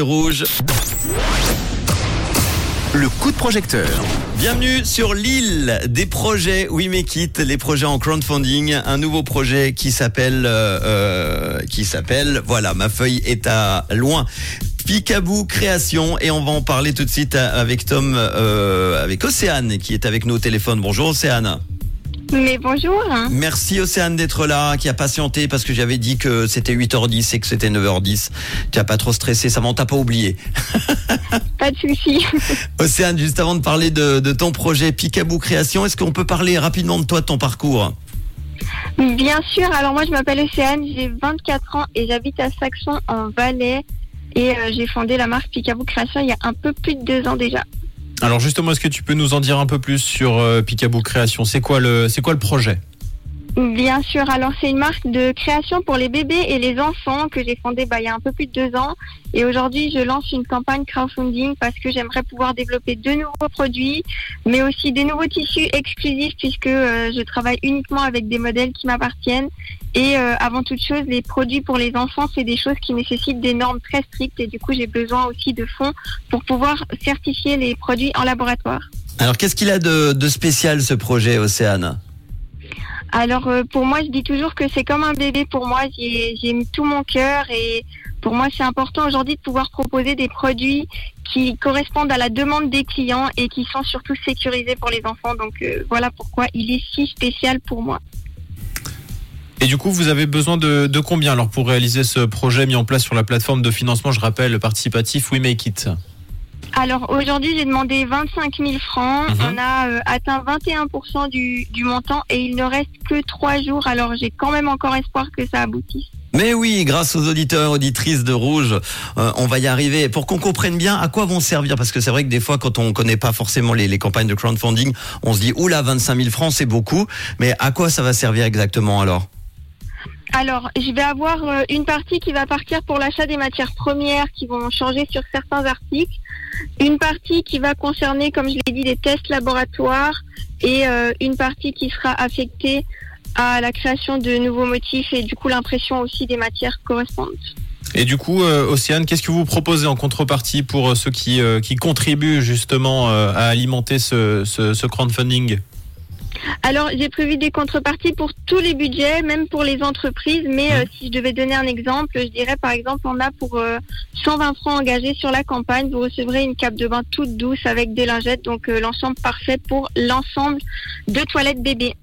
Rouge. Le coup de projecteur. Bienvenue sur l'île des projets We Make It, les projets en crowdfunding. Un nouveau projet qui s'appelle, euh, euh, qui s'appelle, voilà, ma feuille est à loin. Picaboo Création et on va en parler tout de suite avec Tom, euh, avec Océane qui est avec nous au téléphone. Bonjour Océane. Mais bonjour. Merci Océane d'être là, qui a patienté parce que j'avais dit que c'était 8h10 et que c'était 9h10. Tu as pas trop stressé, ça m'en t'a pas oublié. Pas de souci. Océane, juste avant de parler de, de ton projet Picaboo Création, est-ce qu'on peut parler rapidement de toi, de ton parcours? Bien sûr. Alors moi, je m'appelle Océane, j'ai 24 ans et j'habite à Saxon en Valais. Et euh, j'ai fondé la marque Picaboo Création il y a un peu plus de deux ans déjà. Alors justement, est-ce que tu peux nous en dire un peu plus sur euh, Picaboo Création? C'est quoi le c'est quoi le projet? Bien sûr, alors c'est une marque de création pour les bébés et les enfants que j'ai fondée bah, il y a un peu plus de deux ans. Et aujourd'hui, je lance une campagne crowdfunding parce que j'aimerais pouvoir développer de nouveaux produits, mais aussi des nouveaux tissus exclusifs puisque euh, je travaille uniquement avec des modèles qui m'appartiennent. Et euh, avant toute chose, les produits pour les enfants, c'est des choses qui nécessitent des normes très strictes et du coup, j'ai besoin aussi de fonds pour pouvoir certifier les produits en laboratoire. Alors qu'est-ce qu'il a de, de spécial ce projet Océane? Alors euh, pour moi, je dis toujours que c'est comme un bébé pour moi. J'ai tout mon cœur et pour moi, c'est important aujourd'hui de pouvoir proposer des produits qui correspondent à la demande des clients et qui sont surtout sécurisés pour les enfants. Donc euh, voilà pourquoi il est si spécial pour moi. Et du coup, vous avez besoin de, de combien alors pour réaliser ce projet mis en place sur la plateforme de financement, je rappelle, participatif We Make It Alors aujourd'hui, j'ai demandé 25 000 francs. Mhm. On a euh, atteint 21% du, du montant et il ne reste que trois jours. Alors j'ai quand même encore espoir que ça aboutisse. Mais oui, grâce aux auditeurs, auditrices de Rouge, euh, on va y arriver. Pour qu'on comprenne bien à quoi vont servir, parce que c'est vrai que des fois, quand on connaît pas forcément les, les campagnes de crowdfunding, on se dit oula, 25 000 francs, c'est beaucoup. Mais à quoi ça va servir exactement alors? Alors, je vais avoir euh, une partie qui va partir pour l'achat des matières premières qui vont changer sur certains articles, une partie qui va concerner, comme je l'ai dit, des tests laboratoires et euh, une partie qui sera affectée à la création de nouveaux motifs et du coup l'impression aussi des matières correspondantes. Et du coup, euh, Océane, qu'est-ce que vous proposez en contrepartie pour euh, ceux qui, contribuent justement à alimenter ce, ce crowdfunding? Alors, j'ai prévu des contreparties pour tous les budgets, même pour les entreprises. Mais euh, si je devais donner un exemple, je dirais par exemple, on a pour euh, 120 francs engagés sur la campagne, vous recevrez une cape de bain toute douce avec des lingettes, donc euh, l'ensemble parfait pour l'ensemble de toilettes bébés.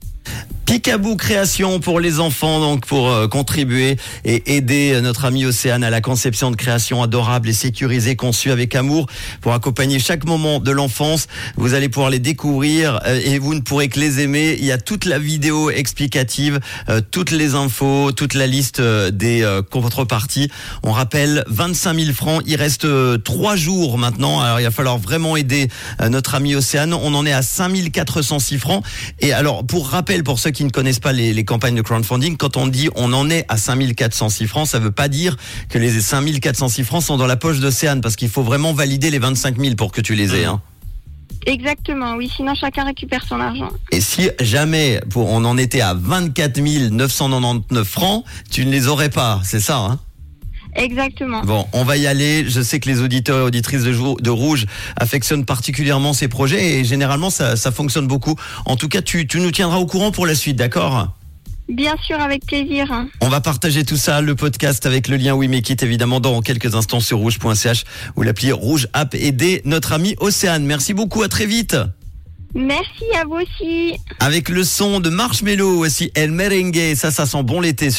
Picaboo Création pour les enfants, donc pour euh, contribuer et aider euh, notre amie Océane à la conception de créations adorables et sécurisées conçues avec amour pour accompagner chaque moment de l'enfance. Vous allez pouvoir les découvrir euh, et vous ne pourrez que les aimer. Il y a toute la vidéo explicative, toutes les infos, toute la liste des contreparties. On rappelle 25 000 francs. Il reste trois jours maintenant. Alors il va falloir vraiment aider notre amie Océane. On en est à 5 406 francs. Et alors pour rappel, pour ceux qui ne connaissent pas les, les campagnes de crowdfunding, quand on dit on en est à 5406 francs, ça veut pas dire que les 5406 francs sont dans la poche d'Océane, parce qu'il faut vraiment valider les 25 000 pour que tu les aies. Hein. Exactement, oui. Sinon, chacun récupère son argent. Et si jamais pour, on en était à 24 999 francs, tu ne les aurais pas, c'est ça hein Exactement. Bon, on va y aller. Je sais que les auditeurs et auditrices de, Rouge affectionnent particulièrement ces projets et généralement ça, ça fonctionne beaucoup. En tout cas, tu, tu nous tiendras au courant pour la suite, d'accord? Bien sûr, avec plaisir. On va partager tout ça, le podcast avec le lien We Make It, évidemment, dans quelques instants sur rouge.ch ou l'appli Rouge App aider notre ami Océane. Merci beaucoup, à très vite. Merci à vous aussi. Avec le son de Marshmello, aussi El Merengue, ça, ça sent bon l'été sur